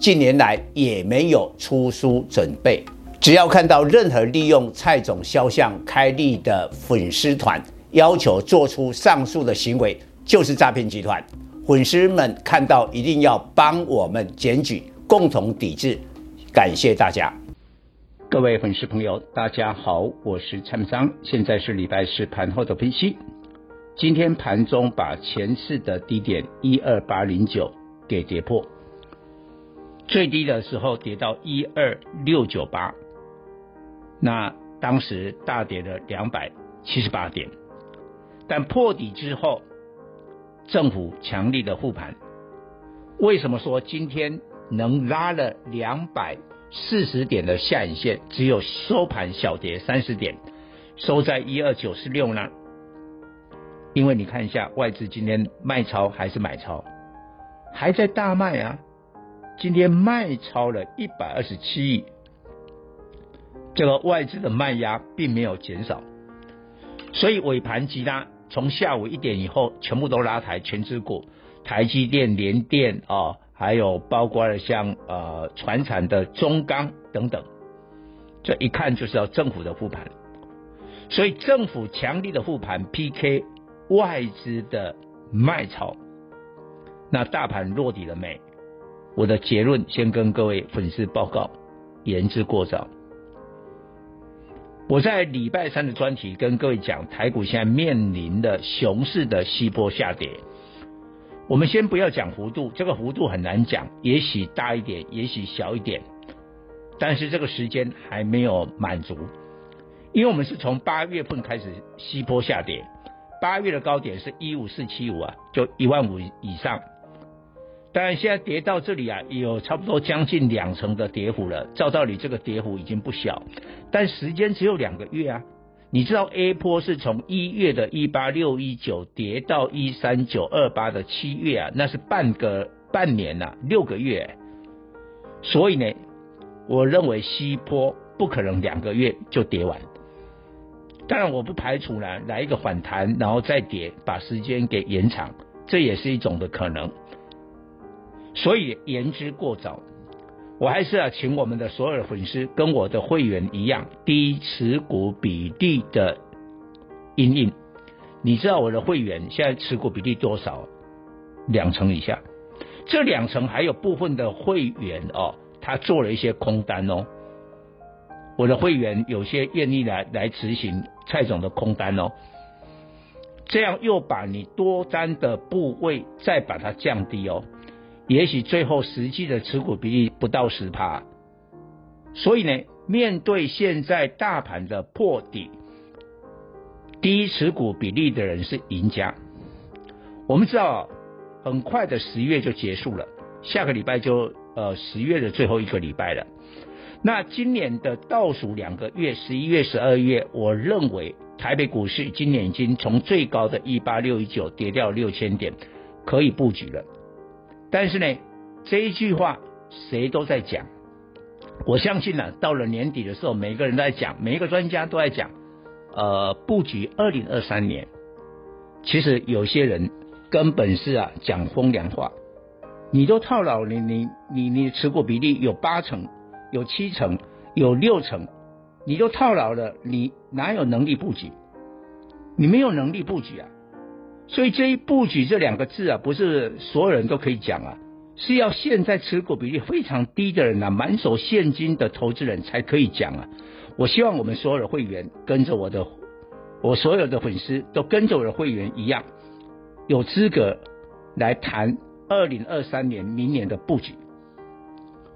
近年来也没有出书准备。只要看到任何利用蔡总肖像开立的粉丝团，要求做出上述的行为，就是诈骗集团。粉丝们看到一定要帮我们检举，共同抵制。感谢大家。各位粉丝朋友，大家好，我是蔡明彰，现在是礼拜四盘后的分析。今天盘中把前次的低点一二八零九给跌破，最低的时候跌到一二六九八，那当时大跌了两百七十八点，但破底之后，政府强力的护盘，为什么说今天能拉了两百？四十点的下影线，只有收盘小跌三十点，收在一二九四六呢。因为你看一下外资今天卖超还是买超，还在大卖啊。今天卖超了一百二十七亿，这个外资的卖压并没有减少，所以尾盘急拉，从下午一点以后全部都拉抬权值股，台积电、联电啊。哦还有包括了像呃船产的中钢等等，这一看就是要政府的护盘，所以政府强力的护盘 PK 外资的卖超，那大盘落底了没？我的结论先跟各位粉丝报告，言之过早。我在礼拜三的专题跟各位讲，台股现在面临的熊市的西波下跌。我们先不要讲幅度，这个幅度很难讲，也许大一点，也许小一点，但是这个时间还没有满足，因为我们是从八月份开始西波下跌，八月的高点是一五四七五啊，就一万五以上，当然现在跌到这里啊，有差不多将近两成的跌幅了，照道理这个跌幅已经不小，但时间只有两个月啊。你知道 A 波是从一月的一八六一九跌到一三九二八的七月啊，那是半个半年呐、啊，六个月。所以呢，我认为西波不可能两个月就跌完。当然，我不排除呢来一个反弹，然后再跌，把时间给延长，这也是一种的可能。所以言之过早。我还是要请我们的所有的粉丝跟我的会员一样，低持股比例的因应。你知道我的会员现在持股比例多少？两成以下。这两成还有部分的会员哦，他做了一些空单哦。我的会员有些愿意来来执行蔡总的空单哦，这样又把你多单的部位再把它降低哦。也许最后实际的持股比例不到十趴，所以呢，面对现在大盘的破底，低持股比例的人是赢家。我们知道，很快的十月就结束了，下个礼拜就呃十月的最后一个礼拜了。那今年的倒数两个月，十一月、十二月，我认为台北股市今年已经从最高的一八六一九跌掉六千点，可以布局了。但是呢，这一句话谁都在讲，我相信呢、啊，到了年底的时候，每个人都在讲，每一个专家都在讲，呃，布局二零二三年。其实有些人根本是啊讲风凉话，你都套牢，你你你你持股比例有八成，有七成，有六成，你都套牢了，你哪有能力布局？你没有能力布局啊。所以这一布局这两个字啊，不是所有人都可以讲啊，是要现在持股比例非常低的人啊，满手现金的投资人才可以讲啊。我希望我们所有的会员跟着我的，我所有的粉丝都跟着我的会员一样，有资格来谈二零二三年明年的布局。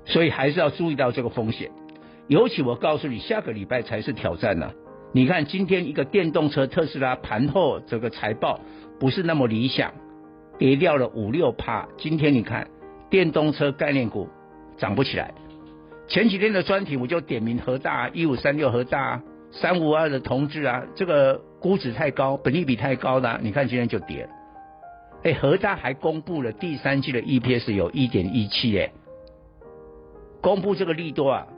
所以还是要注意到这个风险，尤其我告诉你，下个礼拜才是挑战呢、你看今天一个电动车特斯拉盘后这个财报。不是那么理想，跌掉了五六趴。今天你看电动车概念股涨不起来。前几天的专题我就点名和大一五三六和大三五二的同志啊，这个估值太高，本利比太高的，你看今天就跌了。哎，和大还公布了第三季的 EPS 有一点一七，哎，公布这个利多啊，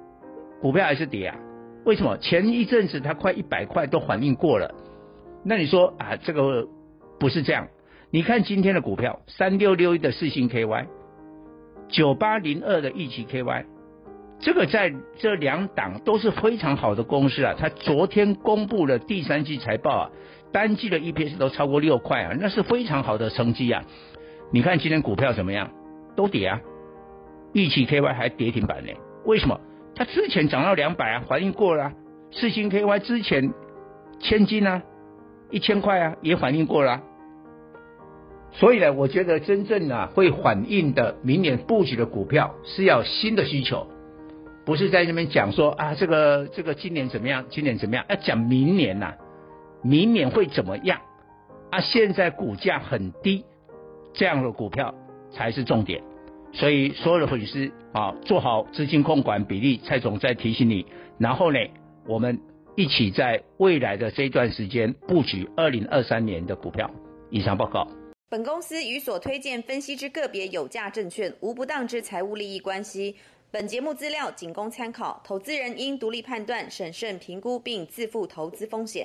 股票还是跌啊？为什么？前一阵子它快一百块都反应过了，那你说啊，这个不是这样？你看今天的股票，三六六一的四星 KY，九八零二的一期 KY，这个在这两档都是非常好的公司啊，它昨天公布了第三季财报啊。单季的 EPS 都超过六块啊，那是非常好的成绩啊！你看今天股票怎么样？都跌啊！一起 KY 还跌停板呢？为什么？它之前涨到两百啊，反应过了啊。世芯 KY 之前千金啊，一千块啊，也反应过了。所以呢，我觉得真正啊会反应的明年布局的股票是要新的需求，不是在那边讲说啊这个这个今年怎么样，今年怎么样？要讲明年呐啊。明年会怎么样？啊，现在股价很低，这样的股票才是重点。所以所有的粉丝啊，做好资金控管比例。蔡总再提醒你，然后呢，我们一起在未来的这段时间布局二零二三年的股票。以上报告。本公司与所推荐分析之个别有价证券无不当之财务利益关系。本节目资料仅供参考，投资人应独立判断、审慎评估并自负投资风险。